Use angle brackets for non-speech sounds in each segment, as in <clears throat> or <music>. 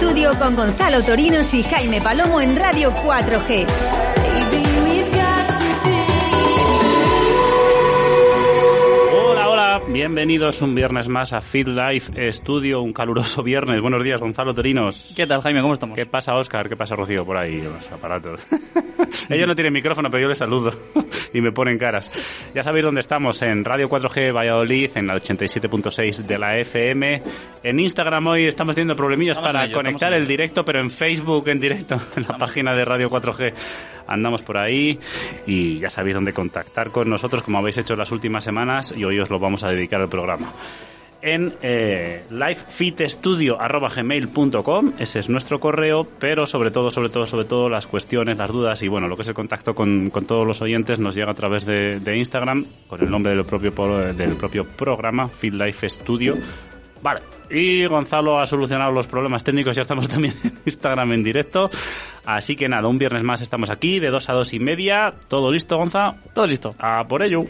Studio con Gonzalo Torinos y Jaime Palomo en Radio 4G. Bienvenidos un viernes más a Feed Life Studio, un caluroso viernes. Buenos días, Gonzalo Torinos. ¿Qué tal, Jaime? ¿Cómo estamos? ¿Qué pasa, Oscar? ¿Qué pasa, Rocío? Por ahí, los aparatos. <laughs> Ellos no tienen micrófono, pero yo les saludo <laughs> y me ponen caras. Ya sabéis dónde estamos, en Radio 4G Valladolid, en la 87.6 de la FM. En Instagram hoy estamos teniendo problemillas Estamos para ello, conectar el directo, pero en Facebook en directo, en la página de Radio 4G. Andamos por ahí y ya sabéis dónde contactar con nosotros, como habéis hecho las últimas semanas, y hoy os lo vamos a dedicar al programa. En eh, ese es nuestro correo pero sobre todo, sobre todo, sobre todo las cuestiones, las dudas y bueno, lo que es el contacto con, con todos los oyentes nos llega a través de, Instagram con el nombre del propio, pro- del propio programa Fit Studio Vale, y Gonzalo ha solucionado los problemas técnicos, ya estamos <laughs> también en Instagram en directo. Así que nada, un viernes más estamos aquí, de 2 a 2 y media. ¿Todo listo, Gonza? Todo listo. A por ello.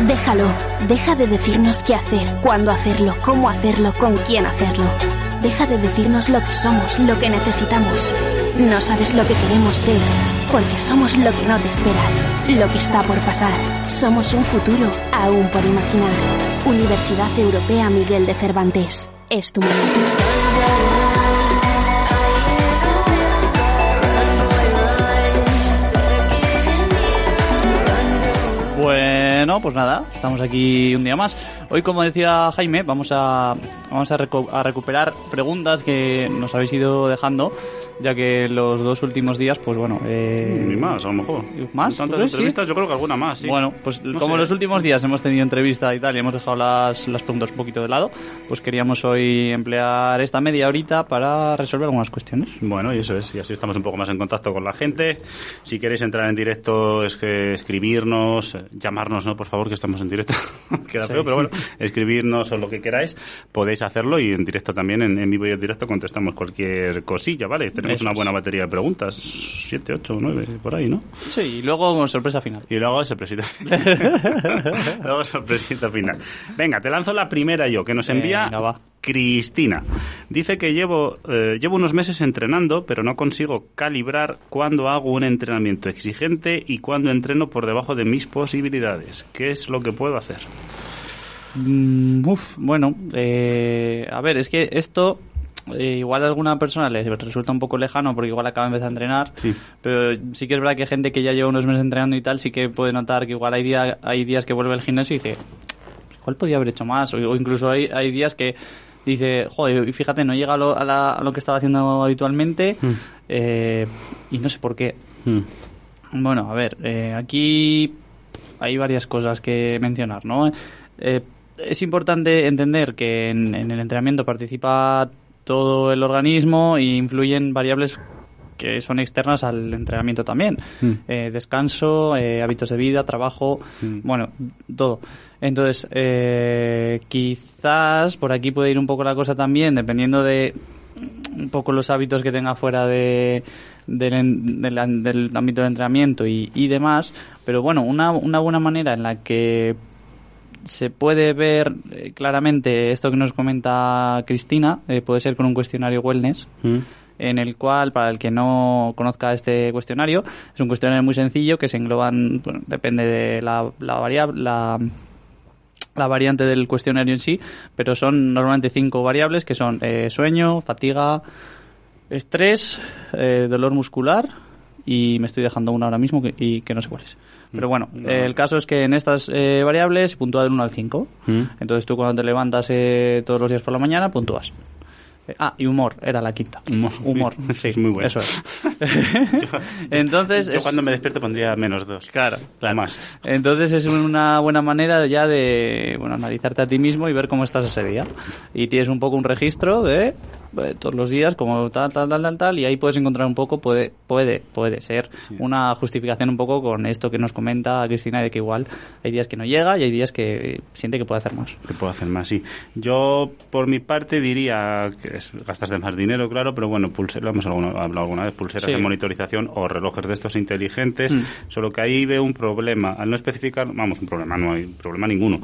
Déjalo, deja de decirnos qué hacer, cuándo hacerlo, cómo hacerlo, con quién hacerlo. Deja de decirnos lo que somos, lo que necesitamos. No sabes lo que queremos ser, porque somos lo que no te esperas, lo que está por pasar. Somos un futuro aún por imaginar. Universidad Europea Miguel de Cervantes. Es tu momento. Bueno, pues nada, estamos aquí un día más. Hoy, como decía Jaime, vamos a, vamos a, reco- a recuperar preguntas que nos habéis ido dejando, ya que los dos últimos días, pues bueno... Eh, Ni más, a lo mejor. ¿Más? Tantas ¿Tú crees? entrevistas, yo creo que alguna más, sí. Bueno, pues No como sé. los últimos días hemos tenido entrevista y tal y hemos dejado las, las preguntas un poquito de lado, pues queríamos hoy emplear esta media horita para resolver algunas cuestiones. Bueno, y eso es, y así estamos un poco más en contacto con la gente. Si queréis entrar en directo, es que escribirnos, llamarnos, no, por favor, que estamos en directo. <laughs> Queda Sí. feo, pero bueno, escribirnos o lo que queráis, podéis hacerlo y en directo también, en, en vivo y en directo, contestamos cualquier cosilla, ¿vale? Tenemos una buena batería de preguntas, siete, ocho, nueve, por ahí, ¿no? Sí, y luego sorpresa final. Y luego sorpresita. <laughs> luego sorpresita final. Venga, te lanzo la primera yo, que nos envía Venga, va. Cristina. Dice que llevo, eh, llevo unos meses entrenando, pero no consigo calibrar cuándo hago un entrenamiento exigente y cuándo entreno por debajo de mis posibilidades. ¿Qué es lo que puedo hacer? Mm, uf, bueno, eh, a ver, es que esto eh, igual a alguna persona les resulta un poco lejano porque igual acaba de empezar a entrenar, Sí. pero sí que es verdad que gente que ya lleva unos meses entrenando y tal sí que puede notar que igual hay, día, hay días que vuelve al gimnasio y dice, igual podía haber hecho más, o, o incluso hay, hay días que dice, joder, fíjate, no llega a lo, a la- a lo que estaba haciendo habitualmente eh, y no sé por qué. Hmm. Bueno, a ver, eh, aquí hay varias cosas que mencionar, ¿no? Eh, es importante entender que en, en el entrenamiento participa todo el organismo y influyen variables que son externas al entrenamiento también. Mm. Eh, descanso, eh, hábitos de vida, trabajo, Mm. bueno, todo. Entonces, eh, quizás por aquí puede ir un poco la cosa también, dependiendo de un poco los hábitos que tenga fuera de, del, en- del- del ámbito de entrenamiento y, y demás. Pero bueno, una, una buena manera en la que se puede ver eh, claramente esto que nos comenta Cristina, eh, puede ser con un cuestionario wellness, Hmm. en el cual, para el que no conozca este cuestionario, es un cuestionario muy sencillo que se engloban, bueno, depende de la, la variable, la, la variante del cuestionario en sí, pero son normalmente cinco variables que son eh, sueño, fatiga, estrés, eh, dolor muscular y me estoy dejando una ahora mismo que- y que no sé cuál es. Pero bueno, No. eh, el caso es que en estas eh, variables puntúa del 1 al 5. Mm. Entonces tú cuando te levantas eh, todos los días por la mañana, puntúas. Eh, Ah, y humor, era la quinta. Humor. <laughs> Humor, <laughs> sí. Es muy bueno. Eso es. <laughs> Entonces, Yo es- cuando me despierto pondría menos dos. Claro, La más. Entonces es una buena manera ya de bueno, analizarte a ti mismo y ver cómo estás ese día. Y tienes un poco un registro de todos los días, como tal, tal, tal, tal, tal, y ahí puedes encontrar un poco, puede, puede, puede ser una justificación un poco con esto que nos comenta Cristina de que igual hay días que no llega y hay días que siente que puede hacer más. que puedo hacer más, sí. Yo, por mi parte, diría que es, gastas de más dinero, claro, pero bueno, pulse, lo hemos hablado alguna vez, pulseras Sí. de monitorización o relojes de estos inteligentes, Mm. solo que ahí veo un problema. Al no especificar, vamos, un problema, no hay problema ninguno,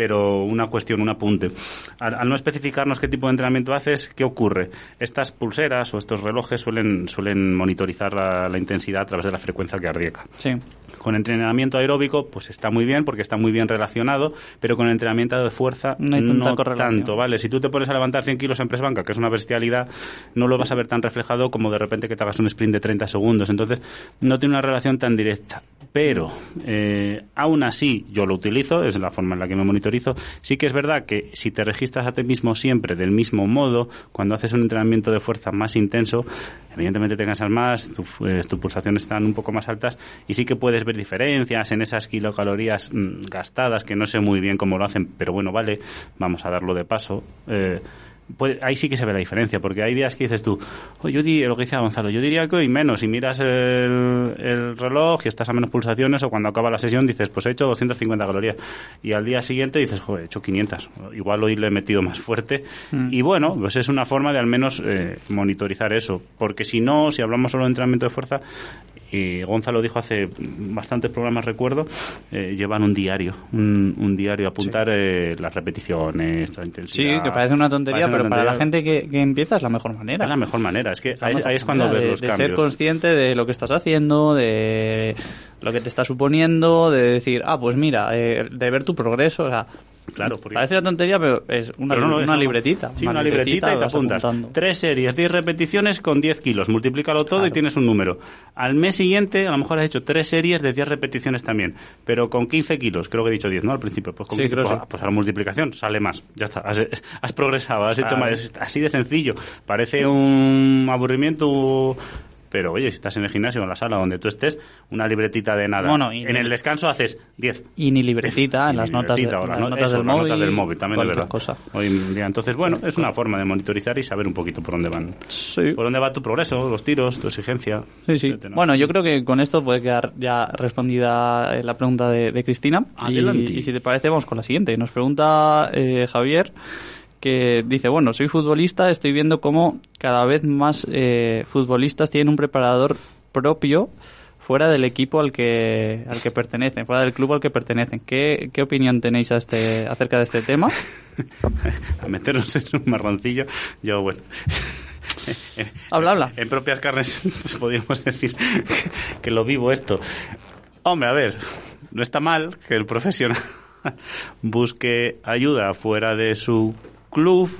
pero una cuestión, un apunte. Al, al no especificarnos qué tipo de entrenamiento haces, ¿qué ocurre? Estas pulseras o estos relojes suelen, suelen monitorizar la, la intensidad a través de la frecuencia cardíaca. Sí. Con entrenamiento aeróbico, pues está muy bien porque está muy bien relacionado, pero con entrenamiento de fuerza No hay no tanto, ¿vale? Si tú te pones a levantar 100 kilos en press banca, que es una bestialidad, no lo vas a ver tan reflejado como de repente que te hagas un sprint de 30 segundos. Entonces, no tiene una relación tan directa. Pero, eh, aún así, yo lo utilizo, es la forma en la que me monitorizo. Sí que es verdad que si te registras a ti mismo siempre del mismo modo, cuando haces un entrenamiento de fuerza más intenso, evidentemente te cansas más, tu- eh, tus pulsaciones están un poco más altas y sí que puedes ver diferencias en esas kilocalorías mm, gastadas, que no sé muy bien cómo lo hacen, pero bueno, vale, vamos a darlo de paso. Eh, pues ahí sí que se ve la diferencia, porque hay días que dices tú, "Oh, yo di, lo que decía Gonzalo, yo diría que hoy menos, y miras el, el reloj y estás a menos pulsaciones, o cuando acaba la sesión dices, pues he hecho 250 calorías, y al día siguiente dices, joder, he hecho 500, igual hoy le he metido más fuerte, y bueno, pues es una forma de al menos eh, monitorizar eso, porque si no, si hablamos solo de entrenamiento de fuerza, y Gonzalo dijo hace bastantes programas, recuerdo, eh, llevan un diario, un, un diario, apuntar eh, las repeticiones, la Sí, intensidad. que parece una tontería, Parece una pero para la gente que, que empieza es la mejor manera. Es la mejor manera, es que ahí, es cuando ves de, los de cambios. ser consciente de lo que estás haciendo, de lo que te está suponiendo, de decir, ah, pues mira, eh, de ver tu progreso. O sea, Claro, porque- parece una tontería, pero es una, Pero no, no, una es algo- libretita. Sí, una, libretita, y te apuntas. apuntando. Tres series, 10 repeticiones con 10 kilos. Multiplícalo todo y tienes un número. Al mes siguiente, a lo mejor has hecho tres series de 10 repeticiones también, pero con 15 kilos. Creo que he dicho 10, ¿no? Al principio. Pues con Sí, 15, creo pues, sí. pues a la multiplicación sale más. Ya está. Has, has progresado, has hecho más. Es así de sencillo. Parece un aburrimiento. Pero oye, si estás en el gimnasio o en la sala donde tú estés, una libretita de nada. Bueno, y- en el descanso haces 10. Y ni libretita en las notas, de, las las eso, del móvil. notas del móvil, también es cualquier verdad. cosa. Hoy en día. Entonces, bueno, es una forma de monitorizar y saber un poquito por dónde van. Sí. Por dónde va tu progreso, los tiros, tu exigencia. Sí, sí. etcétera. Bueno, yo creo que con esto puede quedar ya respondida eh, la pregunta de, de Cristina. Y, y si te parece, vamos con la siguiente. Nos pregunta eh, Javier que dice, bueno, soy futbolista, estoy viendo cómo cada vez más eh, futbolistas tienen un preparador propio fuera del equipo al que al que pertenecen, fuera del club al que pertenecen. ¿Qué, qué opinión tenéis a este, acerca de este tema? <laughs> a meternos en un marroncillo, yo, bueno. <laughs> Habla, habla. En propias carnes, pues podríamos decir que lo vivo esto. Hombre, a ver, no está mal que el profesional <laughs> busque ayuda fuera de su club.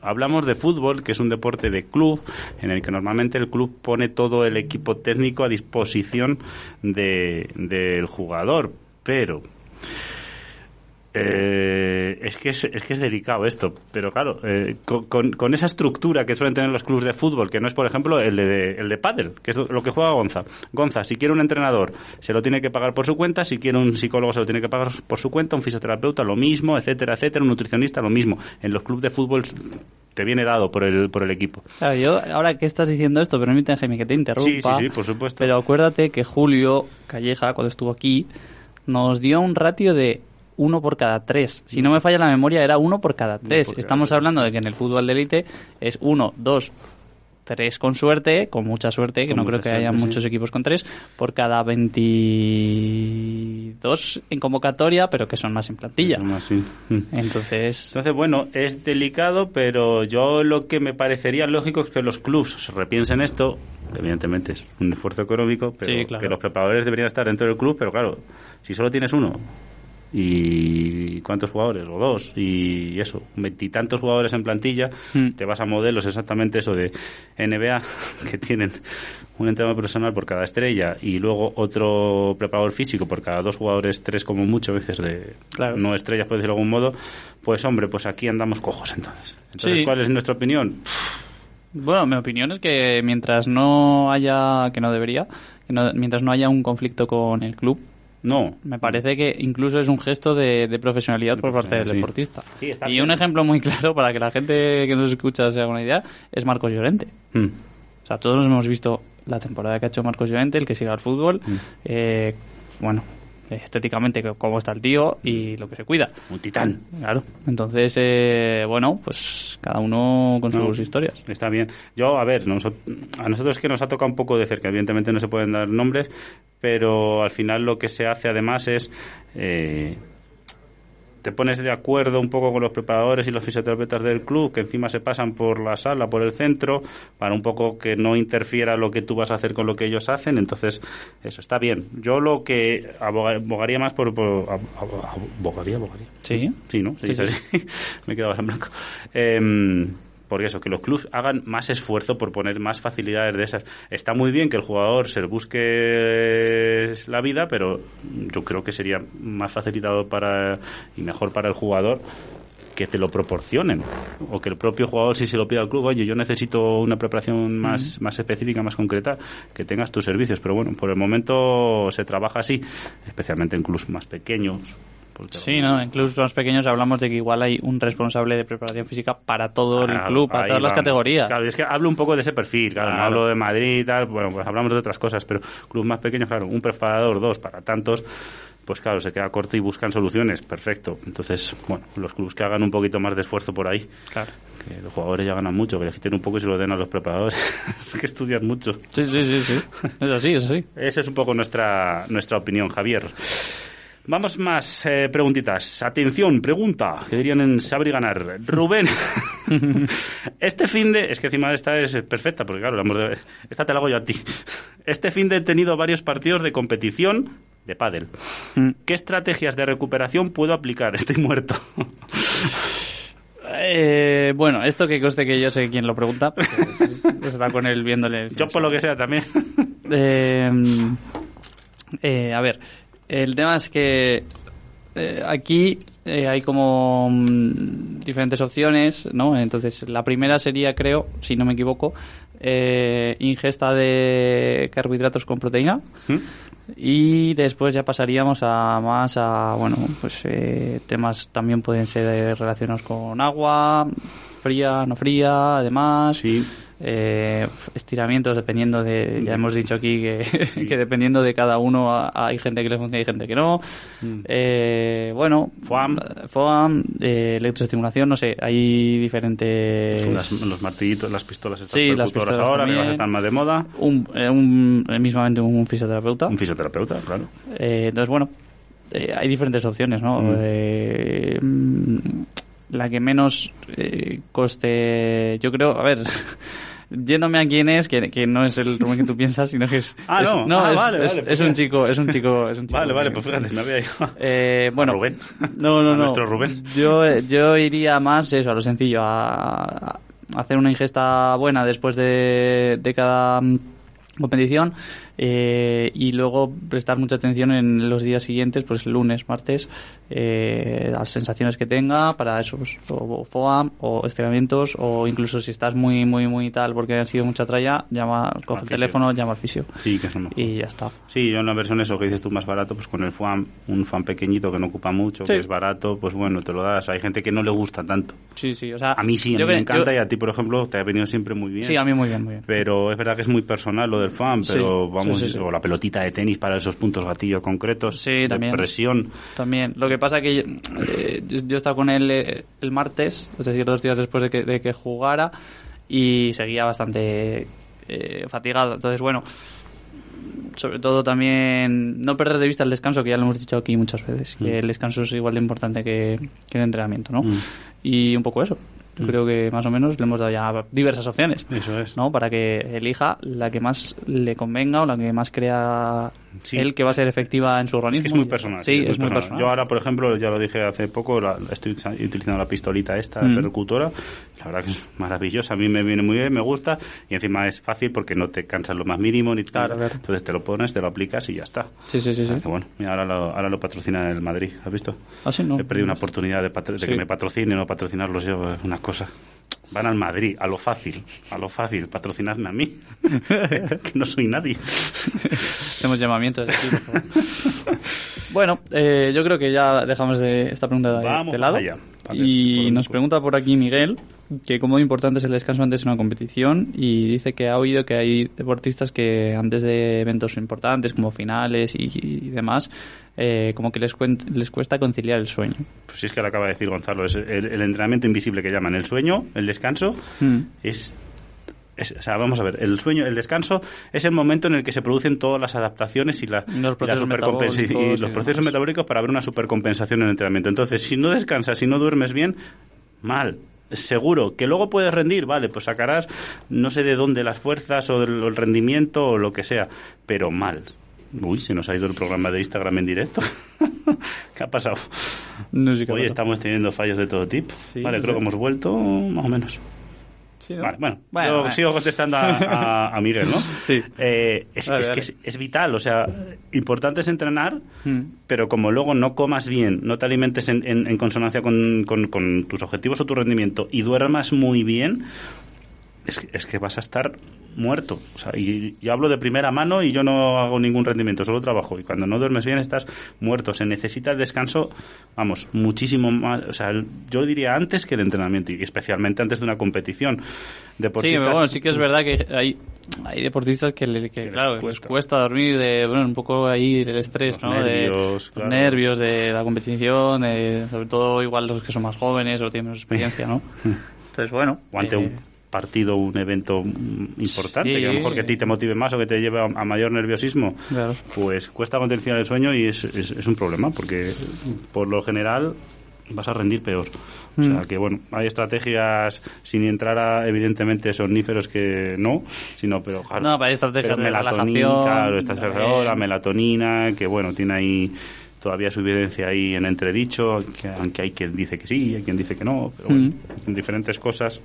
Hablamos de fútbol, que es un deporte de club, en el que normalmente el club pone todo el equipo técnico a disposición de- del jugador. Pero eh, es, que es, es que es delicado esto, pero claro, eh, con, con- con esa estructura que suelen tener los clubes de fútbol, que no es, por ejemplo, el de, el de pádel, que es lo que juega Gonza. Gonza, si quiere un entrenador, se lo tiene que pagar por su cuenta, si quiere un psicólogo, se lo tiene que pagar por su cuenta, un fisioterapeuta, lo mismo, etcétera, etcétera, un nutricionista, lo mismo. En los clubes de fútbol te viene dado por el, por el equipo. Claro, yo, ahora que estás diciendo esto, permíteme, Jaime, que te interrumpa. Sí, sí, sí, por supuesto. Pero acuérdate que Julio Calleja, cuando estuvo aquí, nos dio un ratio de uno por cada tres. Si no me falla la memoria, era uno por cada tres. por cada Estamos tres. hablando de que en el fútbol de élite es uno, dos, tres con suerte, con mucha suerte, que Con no creo que haya sí. muchos equipos con tres, por cada 22 en convocatoria, pero que son más en plantilla. Eso más, sí. Mm. Entonces, Entonces, bueno, es delicado, pero yo lo que me parecería lógico es que los clubs se repiensen esto. Evidentemente es un esfuerzo económico, pero Sí, claro. que los preparadores deberían estar dentro del club, pero claro, si solo tienes uno y cuántos jugadores o dos y eso veintitantos jugadores en plantilla Mm. te vas a modelos exactamente eso de NBA <laughs> que tienen un entrenador personal por cada estrella y luego otro preparador físico por cada dos jugadores tres como mucho veces de Claro. no estrellas por decirlo de algún modo pues hombre pues aquí andamos cojos entonces entonces Sí. cuál es nuestra opinión Bueno, mi opinión es que mientras no haya, que no debería, que no- mientras no haya un conflicto con el club, no me parece que incluso es un gesto de, de profesionalidad De por parte del sí. deportista. Sí, está y bien. un ejemplo muy <laughs> claro para que la gente que nos escucha se haga una idea es Marcos Llorente. Mm. O sea, todos hemos visto la temporada que ha hecho Marcos Llorente, el que sigue al fútbol. Mm. eh, bueno, estéticamente cómo está el tío y lo que se cuida. un titán Claro. Entonces, eh, bueno, pues cada uno con No, sus historias. Está bien. Yo, a ver, noso- a nosotros es que nos ha tocado un poco de cerca. Evidentemente no se pueden dar nombres, pero al final lo que se hace además es... eh, te pones de acuerdo un poco con los preparadores y los fisioterapeutas del club, que encima se pasan por la sala, por el centro, para un poco que no interfiera lo que tú vas a hacer con lo que ellos hacen. Entonces, eso está bien. Yo lo que aboga- abogaría más por... por ab- ab- abogaría, abogaría. Sí. Sí, ¿no? Sí, sí. así. <laughs> Me quedaba en blanco. Em, porque eso, que los clubes hagan más esfuerzo por poner más facilidades de esas. Está muy bien que el jugador se busque la vida, pero yo creo que sería más facilitado para y mejor para el jugador que te lo proporcionen. O que el propio jugador si se lo pide al club oye yo necesito una preparación más, más específica más concreta que tengas tus servicios pero bueno por el momento se trabaja así especialmente en clubes más pequeños porque- Sí, ¿no? En clubes más pequeños hablamos de que igual hay un responsable de preparación física para todo el club, para todas las categorías. Claro, y es que hablo un poco de ese perfil, claro, no hablo de Madrid y tal, bueno, pues hablamos de otras cosas, pero clubes más pequeños, claro, un preparador, dos para tantos, pues claro, se queda corto y buscan soluciones, perfecto. Entonces, bueno, los clubes que hagan un poquito más de esfuerzo por ahí, Claro. que los jugadores ya ganan mucho, que le quiten un poco y se lo den a los preparadores, <laughs> es que estudian mucho. Sí, sí, sí, sí. Es así, es así. Esa es un poco nuestra, nuestra opinión, Javier. Vamos más eh, preguntitas. Atención, pregunta, que dirían en Saber y Ganar. Rubén, <laughs> este fin de... Es que encima esta es perfecta, porque claro, de- esta te la hago yo a ti. Este fin de he tenido varios partidos de competición de pádel. Mm. ¿Qué estrategias de recuperación puedo aplicar? Estoy muerto. <laughs> Eh, bueno, esto que conste que yo sé quién lo pregunta, porque está con él viéndole. Yo por lo que sea también. Eh, eh, a ver, el tema es que eh, aquí eh, hay como mm, diferentes opciones, ¿no? Entonces, la primera sería, creo, si no me equivoco, eh, ingesta de carbohidratos con proteína. ¿Mm? Y después ya pasaríamos a más a, bueno, pues eh, temas también pueden ser relacionados con agua, fría, no fría, además. Sí. Eh, estiramientos dependiendo de, ya hemos dicho aquí que, <laughs> que dependiendo de cada uno a- hay gente que le funciona y gente que no. Mm. Eh, bueno, FOAM. FOAM, eh, electroestimulación, no sé, hay diferentes... Las- los martillitos, las pistolas estas Sí, las pistolas ahora, que también. a estar más de moda. Un, eh, un- eh, mismamente un fisioterapeuta. Un fisioterapeuta, claro. Eh, entonces, bueno, hay diferentes opciones, ¿no? Mm. Eh, mm, la que menos eh, coste, yo creo, a ver, <laughs> yéndome a quién es, que, que no es el Rubén que tú piensas, sino que es... <laughs> Ah, es- no. Ah, es, vale, es- vale, es pues un ya. chico, es un chico, es un <laughs> chico Vale, vale, pues fíjate, me había ido. <laughs> Eh, bueno, A Rubén. No, no, A no. nuestro Rubén. Yo, yo iría más eso, a lo sencillo, a, a hacer una ingesta buena después de, de cada mm, competición eh, y luego prestar mucha atención en los días siguientes, pues lunes, martes, eh, las sensaciones que tenga para esos o FOAM o estiramientos o incluso si estás muy, muy, muy tal porque ha sido mucha tralla, llama, coge el teléfono, llama al fisio Sí, que eso no. y ya está. Sí, yo en la versión eso que dices tú más barato, pues con el FAM, un fan pequeñito que no ocupa mucho, Sí. que es barato, pues bueno, te lo das. Hay gente que no le gusta tanto. Sí, sí, o sea, A mí sí, a mí me encanta yo- y a ti, por ejemplo, te ha venido siempre muy bien. Sí, a mí muy bien, muy bien. Pero es verdad que es muy personal lo del fan, pero Sí, vamos, sí, sí. o la pelotita de tenis para esos puntos gatillo concretos, Sí, de también. presión. También. Lo que pasa que yo, eh, yo, yo estaba con él eh, el martes, es decir, dos días después de que, de que jugara, y seguía bastante eh, fatigado. Entonces, bueno, sobre todo también no perder de vista el descanso, que ya lo hemos dicho aquí muchas veces, que Mm. el descanso es igual de importante que, que el entrenamiento, ¿no? Mm. Y un poco eso. Yo creo que más o menos le hemos dado ya diversas opciones. Eso es. ¿no? Para que elija la que más le convenga o la que más crea Sí. él que va a ser efectiva en su Es organismo. que es muy personal. Sí, es muy personal. personal. Yo ahora, por ejemplo, ya lo dije hace poco, la- estoy utilizando la pistolita esta Mm. percutora. La verdad que es maravillosa, a mí me viene muy bien, me gusta. Y encima es fácil porque no te cansas lo más mínimo. ni claro. Entonces te lo pones, te lo aplicas y ya está. Sí, sí, sí. Sí. bueno, mira, ahora lo, ahora lo patrocina el Madrid, ¿has visto? Ah, sí, no. He perdido una oportunidad de, de Sí. que me patrocinen o patrocinarlos yo, es una cosa. Van al Madrid, a lo fácil, a lo fácil, patrocinadme a mí, <laughs> que no soy nadie. Hacemos llamamientos de bueno, eh, yo creo que ya dejamos de esta pregunta de, Vamos de lado. allá. Ver, Y nos pregunta por aquí Miguel que cómo importante es el descanso antes de una competición y dice que ha oído que hay deportistas que antes de eventos importantes como finales y, y demás eh, como que les, les cuesta conciliar el sueño. Pues sí, es que lo acaba de decir Gonzalo, es el, el entrenamiento invisible que llaman el sueño, el descanso, Mm. es, es- o sea, vamos a ver, el sueño, el descanso es el momento en el que se producen todas las adaptaciones y, la, Los procesos y los procesos metabólicos para ver una supercompensación en el entrenamiento. Entonces, si no descansas, si no duermes bien, mal. Seguro que luego puedes rendir, vale, pues sacarás no sé de dónde las fuerzas o el rendimiento o lo que sea, pero mal. Uy, se nos ha ido el programa de Instagram en directo. <laughs> ¿Qué ha pasado? No sé qué Hoy pasa. estamos teniendo fallos de todo tipo. Sí, vale, no creo sé. que hemos vuelto más o menos. Sí, ¿no? Vale, bueno, Bueno, yo bueno. sigo contestando a, a- <laughs> a Miguel, ¿no? Sí. Eh, es, Vale, es que vale. es, es vital, o sea, importante es entrenar, Mm. pero como luego no comas bien, no te alimentes en, en- en consonancia con, con- con tus objetivos o tu rendimiento y duermas muy bien, es, que- es que vas a estar muerto. O sea, y yo hablo de primera mano y yo no hago ningún rendimiento, solo trabajo. Y cuando no duermes bien estás muerto. Se necesita el descanso, vamos, muchísimo más. O sea, el- yo diría antes que el entrenamiento y especialmente antes de una competición. Sí, Deportistas, pero bueno, sí que es verdad que hay, hay deportistas que, le- que, Que les claro, les cuesta. cuesta dormir de, bueno, un poco ahí del estrés, Los ¿no? nervios, de, los nervios de la competición, de- sobre todo igual los que son más jóvenes o tienen menos <laughs> experiencia, ¿no? Entonces, bueno. o ante eh, un partido, un evento mm, importante, Sí. que a lo mejor que a ti te motive más o que te lleve a, a mayor nerviosismo, Claro. pues cuesta contención el sueño y es, es, es un problema, porque por lo general vas a rendir peor. O sea Mm. que, bueno, hay estrategias sin entrar a, evidentemente, somníferos que no, sino, pero, claro, No, hay estrategias de melatonina, claro, esta la melatonina, que, bueno, tiene ahí todavía su evidencia ahí en entredicho, que, aunque hay quien dice que sí, hay quien dice que no, pero bueno, Mm. diferentes cosas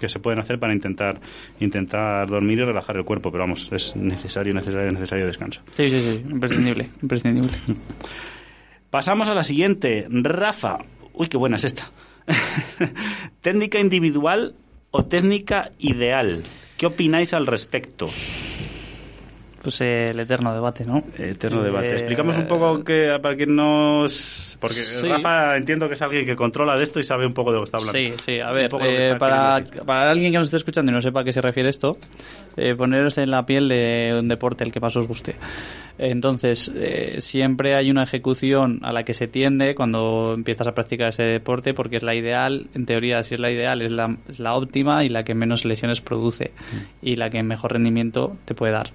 que se pueden hacer para intentar intentar dormir y relajar el cuerpo, pero vamos, es necesario, necesario, necesario descanso. Sí, sí, sí, imprescindible, <clears throat> imprescindible. Pasamos a la siguiente, Rafa. Uy, qué buena es esta. <laughs> técnica individual o técnica ideal. ¿Qué opináis al respecto? Pues eh, el eterno debate, ¿no? Eterno debate. Eh, Explicamos un poco que para quien nos... Porque Sí. Rafa entiendo que es alguien que controla de esto y sabe un poco de lo que está hablando. Sí, sí, a ver, eh, para, alguien que nos esté escuchando y no sepa a qué se refiere esto, eh, poneros en la piel de un deporte el que más os guste. Entonces, eh, siempre hay una ejecución a la que se tiende cuando empiezas a practicar ese deporte porque es la ideal, en teoría, si es la ideal, es la, es la óptima y la que menos lesiones produce y la que mejor rendimiento te puede dar.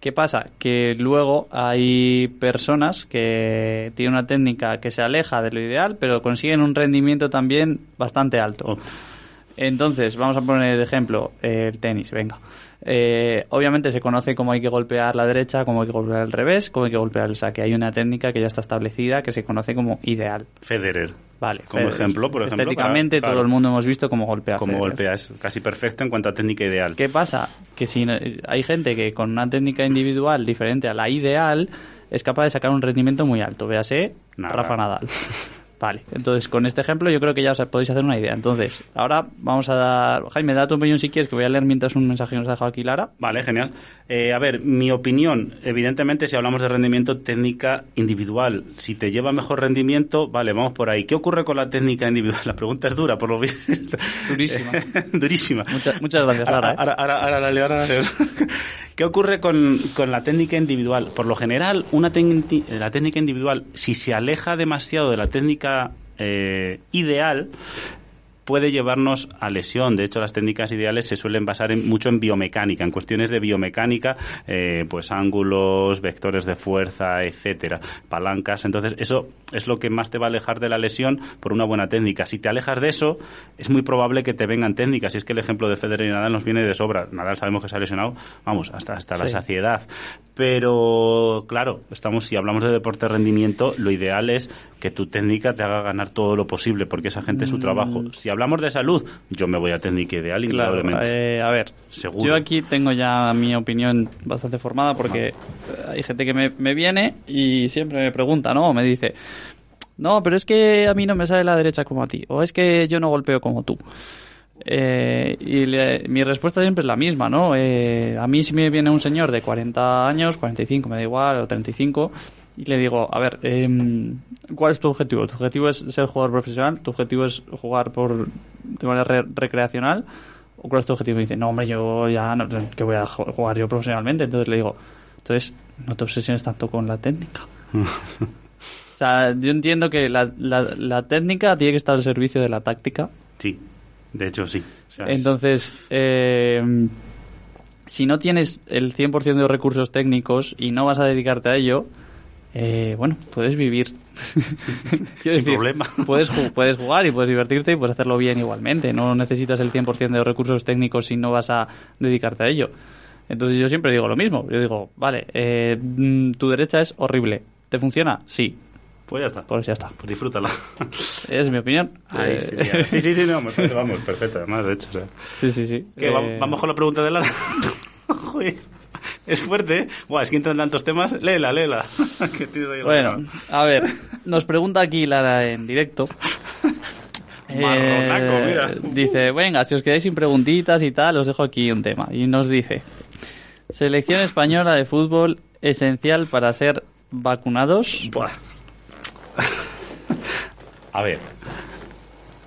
¿Qué pasa? Que luego hay personas que tienen una técnica que se aleja de lo ideal, pero consiguen un rendimiento también bastante alto. Entonces, vamos a poner de ejemplo eh, el tenis, venga. Eh, obviamente se conoce cómo hay que golpear la derecha, cómo hay que golpear el revés, cómo hay que golpear el saque. Hay una técnica que ya está establecida que se conoce como ideal. Federer. Vale. Como Federer. ejemplo, por ejemplo, Estéticamente para- todo el mundo hemos visto cómo golpea. Como Federer. golpea es casi perfecto en cuanto a técnica ideal. ¿Qué pasa? Que si hay gente que con una técnica individual diferente a la ideal es capaz de sacar un rendimiento muy alto. Véase Nada. Rafa Nadal. <laughs> Vale, entonces con este ejemplo yo creo que ya os podéis hacer una idea. Entonces, ahora vamos a dar... Jaime, da tu opinión si quieres, que voy a leer mientras un mensaje que nos ha dejado aquí Lara. Vale, genial. Eh, a ver, mi opinión, evidentemente, si hablamos de rendimiento, técnica individual. Si te lleva mejor rendimiento, vale, vamos por ahí. ¿Qué ocurre con la técnica individual? <laughs> La pregunta es dura, por lo visto. Durísima. <laughs> Durísima. Muchas, muchas gracias, Lara. ¿eh? Ahora, ahora, ahora la leo, ahora la leo. <laughs> ¿Qué ocurre con, con la técnica individual? Por lo general, una la técnica individual, si se aleja demasiado de la técnica eh, ideal, puede llevarnos a lesión. De hecho, las técnicas ideales se suelen basar en, mucho en biomecánica, en cuestiones de biomecánica, eh, pues ángulos, vectores de fuerza, etcétera, palancas. Entonces, eso es lo que más te va a alejar de la lesión por una buena técnica. Si te alejas de eso, es muy probable que te vengan técnicas. Y es que el ejemplo de Federer y Nadal nos viene de sobra. Nadal sabemos que se ha lesionado, vamos, hasta, hasta la saciedad. Pero, claro, estamos si hablamos de deporte de rendimiento, lo ideal es que tu técnica te haga ganar todo lo posible, porque esa gente es su trabajo. Si hablamos de salud, yo me voy a técnica ideal, Claro, indudablemente. eh, a ver, Seguro. yo aquí tengo ya mi opinión bastante formada porque eh, hay gente que me, me viene y siempre me pregunta, ¿no? Me dice, no, pero es que a mí no me sale la derecha como a ti, o es que yo no golpeo como tú. Eh, y le- mi respuesta siempre es la misma, ¿no? Eh, a mí si me viene un señor de 40 años, 45, me da igual, o 35, y le digo, a ver, em, ¿cuál es tu objetivo? ¿Tu objetivo es ser jugador profesional? ¿Tu objetivo es jugar por de manera re- recreacional? ¿O cuál es tu objetivo? Y dice, no, hombre, yo ya no, que voy a ju- jugar yo profesionalmente. Entonces le digo, entonces no te obsesiones tanto con la técnica. <laughs> o sea, yo entiendo que la, la, la técnica tiene que estar al servicio de la táctica. Sí, de hecho sí. Entonces, eh, si no tienes el 100% de los recursos técnicos y no vas a dedicarte a ello, eh, bueno, puedes vivir. <laughs> Sin problema. Puedes, puedes jugar y puedes divertirte y puedes hacerlo bien igualmente. No necesitas el 100% de los recursos técnicos si no vas a dedicarte a ello. Entonces yo siempre digo lo mismo. Yo digo, vale, eh, mm, tu derecha es horrible. ¿Te funciona? Sí. pues ya está. Pues ya está. Pues disfrútala. Es mi opinión. Ahí, Eh, sí, sí, sí, sí, no, <laughs> perfecto, vamos, perfecto, además, de hecho. o sea. sí, sí, sí. ¿Qué, Eh, ¿Vamos con la pregunta de Lara? <laughs> Joder, <laughs> es fuerte, ¿eh? Buah, es que entran tantos temas. Léela, léela. <laughs> Que tienes ahí la Bueno, a ver, nos pregunta aquí Lara en directo. <laughs> Marronaco, Eh, mira. Dice, venga, si os quedáis sin preguntitas y tal, os dejo aquí un tema. Y nos dice, selección española de fútbol esencial para ser vacunados. Buah. A ver.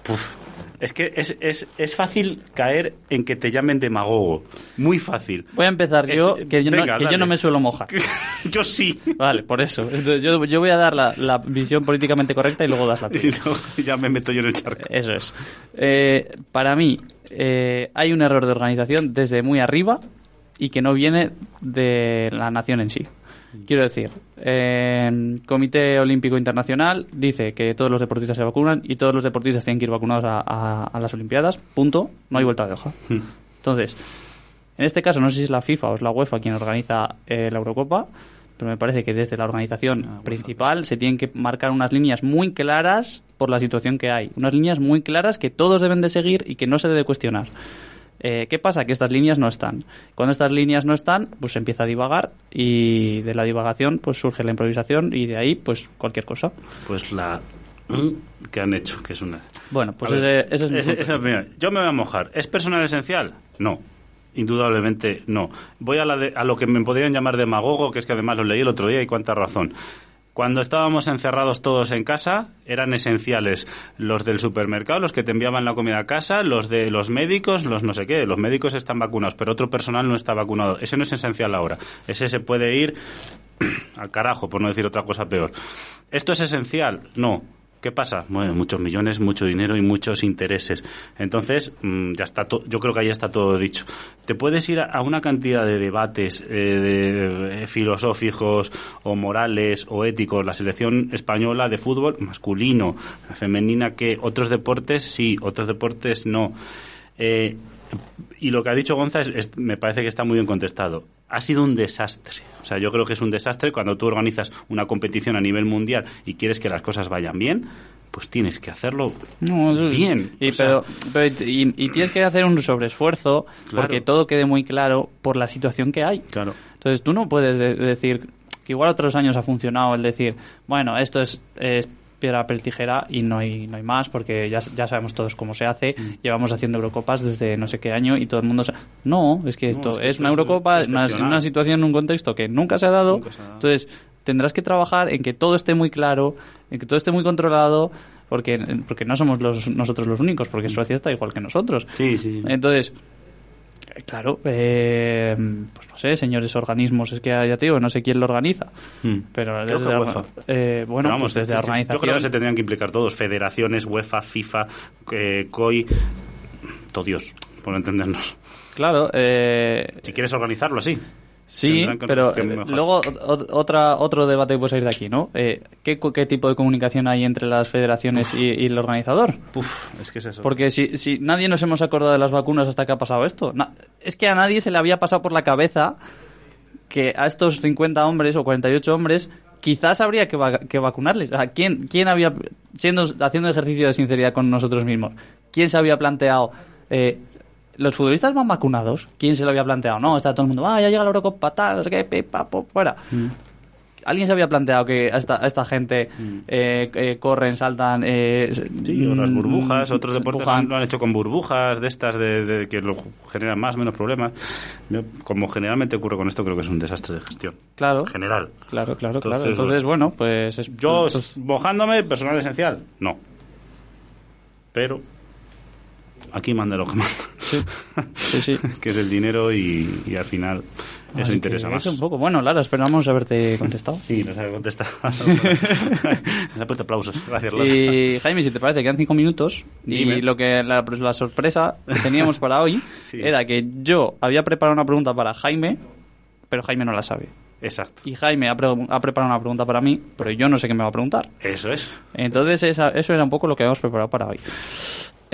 Puf. Es que es, es, es fácil caer en que te llamen demagogo. Muy fácil. Voy a empezar Es- yo, que, yo, no, que yo no me suelo mojar. <laughs> Yo sí. Vale, por eso. Entonces, yo, yo voy a dar la, la visión políticamente correcta y luego das la <laughs> tuya. Ya me meto yo en el charco. Eso es. Eh, para mí, eh, hay un error de organización desde muy arriba y que no viene de la nación en sí. Quiero decir, el Comité Olímpico Internacional dice que todos los deportistas se vacunan y todos los deportistas tienen que ir vacunados a, a- a las Olimpiadas. Punto. No hay vuelta de hoja. Entonces, en este caso, no sé si es la FIFA o es la UEFA quien organiza eh, la Eurocopa, pero me parece que desde la organización principal se tienen que marcar unas líneas muy claras por la situación que hay. Unas líneas muy claras que todos deben de seguir y que no se debe cuestionar. Eh, ¿Qué pasa? Que estas líneas no están. Cuando estas líneas no están, pues se empieza a divagar y de la divagación pues surge la improvisación y de ahí pues cualquier cosa. Pues la <clears throat> que han hecho, que es una... Bueno, pues ese, ese es mi punto. esa es. Yo me voy a mojar. ¿Es personal esencial? No. Indudablemente no. Voy a, la de- a lo que me podrían llamar demagogo, que es que además lo leí el otro día y cuánta razón. Cuando estábamos encerrados todos en casa, eran esenciales los del supermercado, los que te enviaban la comida a casa, los de los médicos, los no sé qué. Los médicos están vacunados, pero otro personal no está vacunado. Ese no es esencial ahora. Ese se puede ir <clears throat> al carajo, por no decir otra cosa peor. ¿Esto es esencial? No. ¿Qué pasa? Bueno, muchos millones, mucho dinero y muchos intereses. Entonces, mm, ya está to- yo creo que ahí está todo dicho. Te puedes ir a, una cantidad de debates eh, de, eh, filosóficos o morales o éticos. La selección española de fútbol masculino, femenina, que otros deportes sí, otros deportes no. Eh, y lo que ha dicho Gonza es- es- me parece que está muy bien contestado. Ha sido un desastre. O sea, yo creo que es un desastre cuando tú organizas una competición a nivel mundial y quieres que las cosas vayan bien, pues tienes que hacerlo No, bien. Y, O sea, pero, pero- y, y tienes que hacer un sobreesfuerzo Claro. porque todo quede muy claro por la situación que hay. Claro. Entonces tú no puedes de- decir que igual otros años ha funcionado el decir, bueno, esto es, es piedra, papel, tijera y no hay, no hay más porque ya, ya sabemos todos cómo se hace. Mm. Llevamos haciendo Eurocopas desde no sé qué año y todo el mundo... sa- No, es que esto es que es esto una Eurocopa, es una, una situación, un contexto que nunca se ha dado. Nunca se ha dado. Entonces tendrás que trabajar en que todo esté muy claro, en que todo esté muy controlado. Porque, porque no somos los, nosotros los únicos, porque Suecia está igual que nosotros. Sí. sí. Entonces, Claro, eh, pues no sé, señores organismos, es que ya te digo, no sé quién lo organiza. Hmm. Pero desde, la- UEFA. eh, bueno, Pero vamos, pues desde es- organización. Yo creo que se tendrían que implicar todos, federaciones, UEFA, FIFA, eh, COI, todo Dios, por entendernos. Claro, eh, Si quieres organizarlo así. Sí, pero eh, luego ot- ot- otra, otro debate que puede salir de aquí, ¿no? Eh, ¿qué, ¿Qué tipo de comunicación hay entre las federaciones y, y el organizador? Uf, es que es eso. Porque si, si nadie nos hemos acordado de las vacunas hasta que ha pasado esto. Na- es que a nadie se le había pasado por la cabeza que a estos 50 hombres o 48 hombres quizás habría que, va- que vacunarles. O sea, ¿quién, quién había, siendo, haciendo ejercicio de sinceridad con nosotros mismos, quién se había planteado... eh, ¿Los futbolistas van vacunados? ¿Quién se lo había planteado? No, está todo el mundo, ah, ya llega la Eurocopa, tal, no sé qué, pi, pa, po, fuera. ¿Alguien se había planteado que a esta, a esta gente eh, eh, corren, saltan... Eh, Sí, o las mm, burbujas, otros deportes lo han hecho con burbujas de estas de, de que lo generan más menos problemas. Yo, como generalmente ocurre con esto, creo que es un desastre de gestión. Claro, General. claro, claro, Entonces, claro. Entonces, bueno, pues... es- Yo, mojándome, personal esencial, no. Pero aquí manda lo que manda. sí, sí. <laughs> que es el dinero y, y al final eso interesa más. un poco. Bueno, Lara, esperamos haberte <laughs> contestado. Sí, no sabe contestar. <laughs> Nos ha puesto aplausos. Gracias, Lara. Y Jaime, si te parece, quedan cinco minutos. Dime. Y lo que la, pues, la sorpresa que teníamos para hoy Sí. era que yo había preparado una pregunta para Jaime, pero Jaime no la sabe. Exacto. Y Jaime ha, pre- ha preparado una pregunta para mí, pero yo no sé qué me va a preguntar. Eso es. Entonces, esa- eso era un poco lo que habíamos preparado para hoy.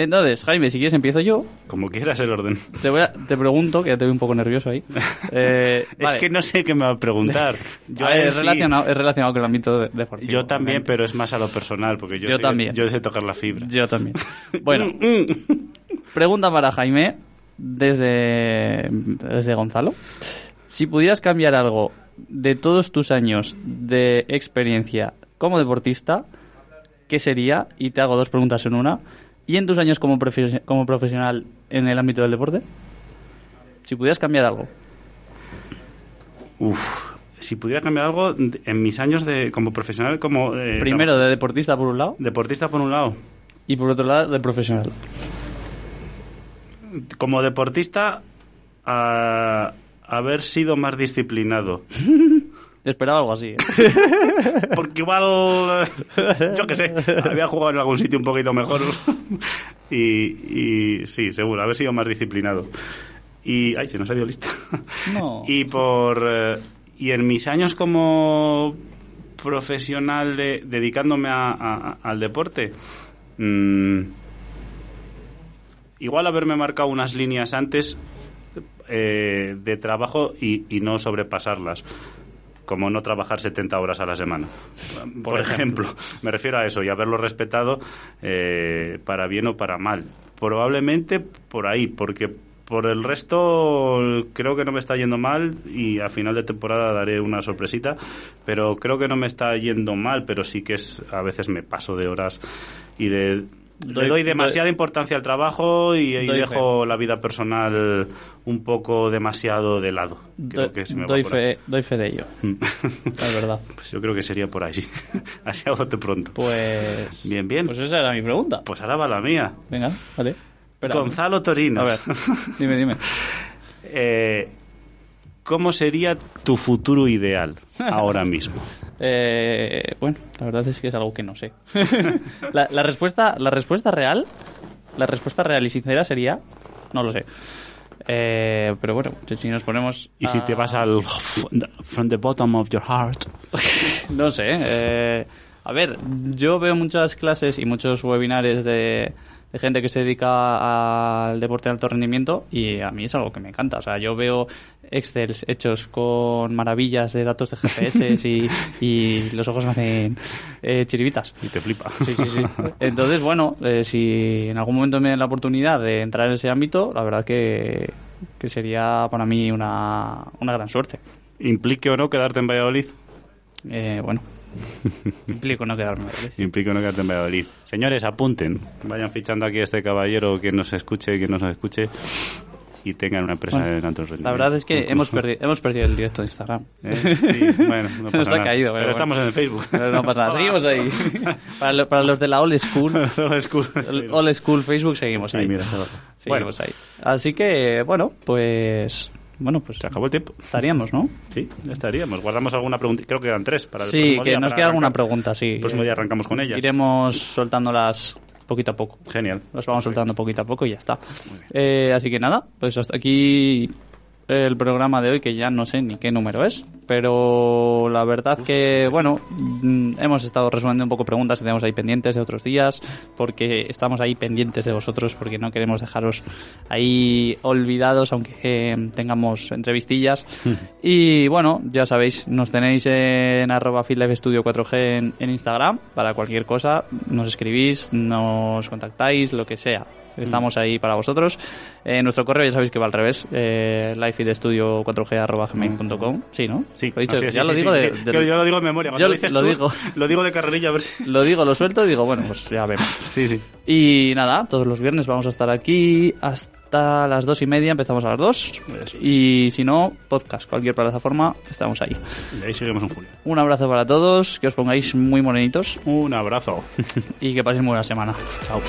Entonces, Jaime, si quieres empiezo yo. Como quieras el orden. Te, voy a- te pregunto, que ya te veo un poco nervioso ahí. <laughs> Eh, Es vale. que no sé qué me va a preguntar. <laughs> Yo, A ver, es, sí- relacionado, es relacionado con el ámbito de- deportivo. yo también, obviamente. pero es más a lo personal, porque yo, Yo sé, también. yo sé tocar la fibra. Yo también. <laughs> Bueno, pregunta para Jaime desde, desde Gonzalo. Si pudieras cambiar algo de todos tus años de experiencia como deportista, ¿qué sería? Y te hago dos preguntas en una. ¿Y en tus años como, profe- como profesional en el ámbito del deporte? Si pudieras cambiar algo. Uf, si pudiera cambiar algo en mis años de como profesional, como eh, Primero de deportista por un lado deportista por un lado, y por otro lado de profesional. como deportista a haber sido más disciplinado. <laughs> Esperaba algo así. ¿eh? <laughs> Porque igual, eh, yo qué sé, había jugado en algún sitio un poquito mejor. <laughs> y, y sí, seguro, haber sido más disciplinado. Y, ay, se nos ha ido lista. No. <laughs> Y por, eh, y en mis años como profesional de, dedicándome a- a- al deporte, mm, igual haberme marcado unas líneas antes eh, de trabajo y, y no sobrepasarlas como no trabajar 70 horas a la semana. Por, ejemplo. <laughs> me refiero a eso y haberlo respetado eh, para bien o para mal. Probablemente por ahí, porque por el resto creo que no me está yendo mal y a final de temporada daré una sorpresita, pero creo que no me está yendo mal, pero sí que es a veces me paso de horas y de le doy demasiada importancia al trabajo y, y Doy dejo la vida personal un poco demasiado de lado. Creo Do- que se me va doy, ahí. fe, doy fe de ello, es verdad. <laughs> Pues yo creo que sería por ahí, sí. <laughs> Así a bote pronto. Pues. Bien, bien. Pues esa era mi pregunta. Pues ahora va la mía. Venga, vale. Espera. Gonzalo Torino. A ver, dime, dime. <laughs> Eh, ¿Cómo sería tu futuro ideal ahora mismo? Eh, bueno, la verdad es que es algo que no sé. <laughs> la, la respuesta, la respuesta real, la respuesta real y sincera sería, no lo sé. Eh, pero bueno, si nos ponemos. Y si te vas al from the bottom of your heart. <laughs> No sé. eh, a ver, yo veo muchas clases y muchos webinares de, de gente que se dedica al deporte de alto rendimiento y a mí es algo que me encanta. O sea, yo veo Excels hechos con maravillas de datos de GPS <laughs> y, y los ojos me hacen eh, chiribitas. Y te flipa. Sí, sí, sí. <laughs> Entonces, bueno, eh, si en algún momento me dan la oportunidad de entrar en ese ámbito, la verdad que, que sería para mí una, una gran suerte. ¿Implique o no quedarte en Valladolid? Eh, bueno, implico no quedarme. ¿vale? Implique o no quedarte en Valladolid. Señores, apunten. Vayan fichando aquí a este caballero, quien nos escuche, quien no nos escuche. y tengan una empresa Bueno, en alto rendimiento. La verdad es que hemos perdido, hemos perdido el directo de Instagram. ¿Eh? Sí, bueno, no <laughs> pasa Nos ha caído, Pero, pero bueno. estamos en el Facebook. Pero no pasa nada, seguimos ahí. <laughs> Para, lo- para los de la old school, <laughs> cool. el old school Facebook, seguimos Sí, ahí. mira, seguimos bueno. ahí. Así que, bueno, pues... Bueno, pues Se acabó el tiempo. estaríamos, ¿no? Sí, estaríamos. Guardamos alguna pregunta. Creo que quedan tres para el Sí, próximo que día, nos queda alguna pregunta, sí. El próximo día arrancamos con ellas. Iremos soltándolas poquito a poco. Genial. Los vamos soltando poquito a poco y ya está. Eh, así que nada, pues hasta aquí el programa de hoy, que ya no sé ni qué número es, pero la verdad que, bueno, mm, hemos estado resolviendo un poco preguntas que tenemos ahí pendientes de otros días, porque estamos ahí pendientes de vosotros, porque no queremos dejaros ahí olvidados, aunque eh, tengamos entrevistillas. <laughs> Y bueno, ya sabéis, nos tenéis en arroba Studio 4G en, en Instagram para cualquier cosa, nos escribís, nos contactáis, lo que sea. Estamos ahí para vosotros. Eh, nuestro correo ya sabéis que va al revés, eh, lifeedestudio 4G arroba gmail.com. Sí, ¿no? Sí, Lo ya lo digo de- sí. de- Yo, yo lo digo de memoria. Cuando Yo lo dices lo tú, digo. lo digo de carrerilla a ver si... <laughs> Lo digo, lo suelto y digo, bueno, pues ya vemos. <laughs> Sí, sí. Y nada, todos los viernes vamos a estar aquí hasta las dos y media, empezamos a las dos. Eso. Y si no, podcast, cualquier plataforma, estamos ahí. Y ahí seguimos en julio. Un abrazo para todos, que os pongáis muy morenitos Un abrazo. <laughs> y que paséis muy buena semana. Chao.